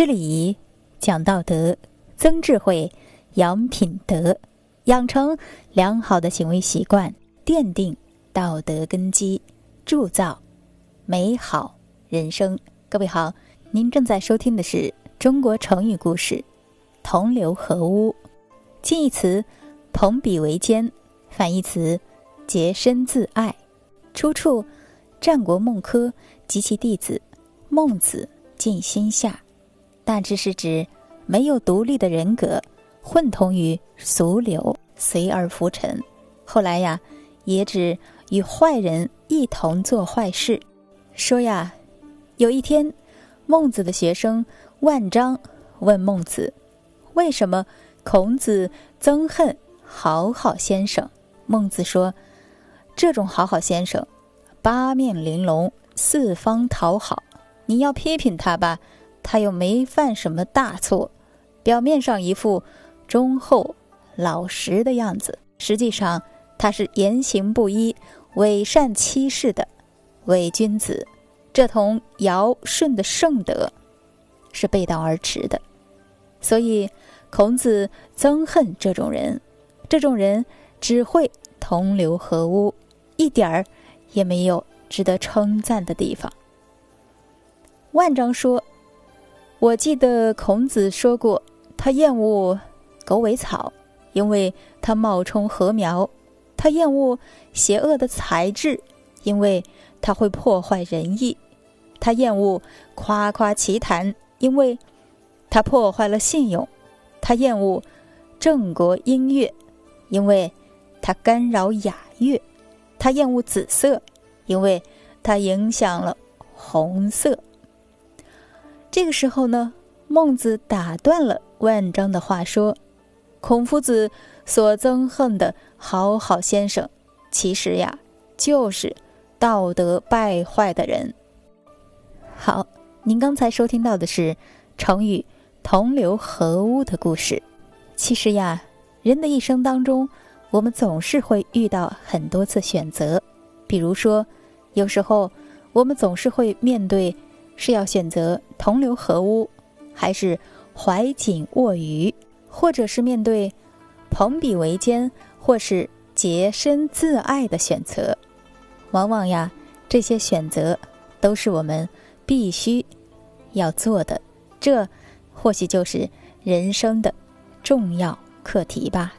知礼仪，讲道德，增智慧，养品德，养成良好的行为习惯，奠定道德根基，铸造美好人生。各位好，您正在收听的是中国成语故事《同流合污》。近义词“朋比为奸”，反义词“洁身自爱”。出处：战国孟轲及其弟子孟子尽心下。大致是指没有独立的人格，混同于俗流，随而浮沉。后来呀，也指与坏人一同做坏事。说呀，有一天，孟子的学生万章问孟子：“为什么孔子憎恨好好先生？”孟子说：“这种好好先生，八面玲珑，四方讨好。你要批评他吧。”他又没犯什么大错，表面上一副忠厚老实的样子，实际上他是言行不一、伪善欺世的伪君子，这同尧舜的圣德是背道而驰的。所以孔子憎恨这种人，这种人只会同流合污，一点儿也没有值得称赞的地方。万章说。我记得孔子说过，他厌恶狗尾草，因为它冒充禾苗；他厌恶邪恶的才智，因为它会破坏仁义；他厌恶夸夸其谈，因为它破坏了信用；他厌恶郑国音乐，因为它干扰雅乐；他厌恶紫色，因为它影响了红色。这个时候呢，孟子打断了万章的话，说：“孔夫子所憎恨的好好先生，其实呀，就是道德败坏的人。”好，您刚才收听到的是成语“同流合污”的故事。其实呀，人的一生当中，我们总是会遇到很多次选择，比如说，有时候我们总是会面对。是要选择同流合污，还是怀瑾握鱼，或者是面对朋比为奸，或是洁身自爱的选择？往往呀，这些选择都是我们必须要做的，这或许就是人生的重要课题吧。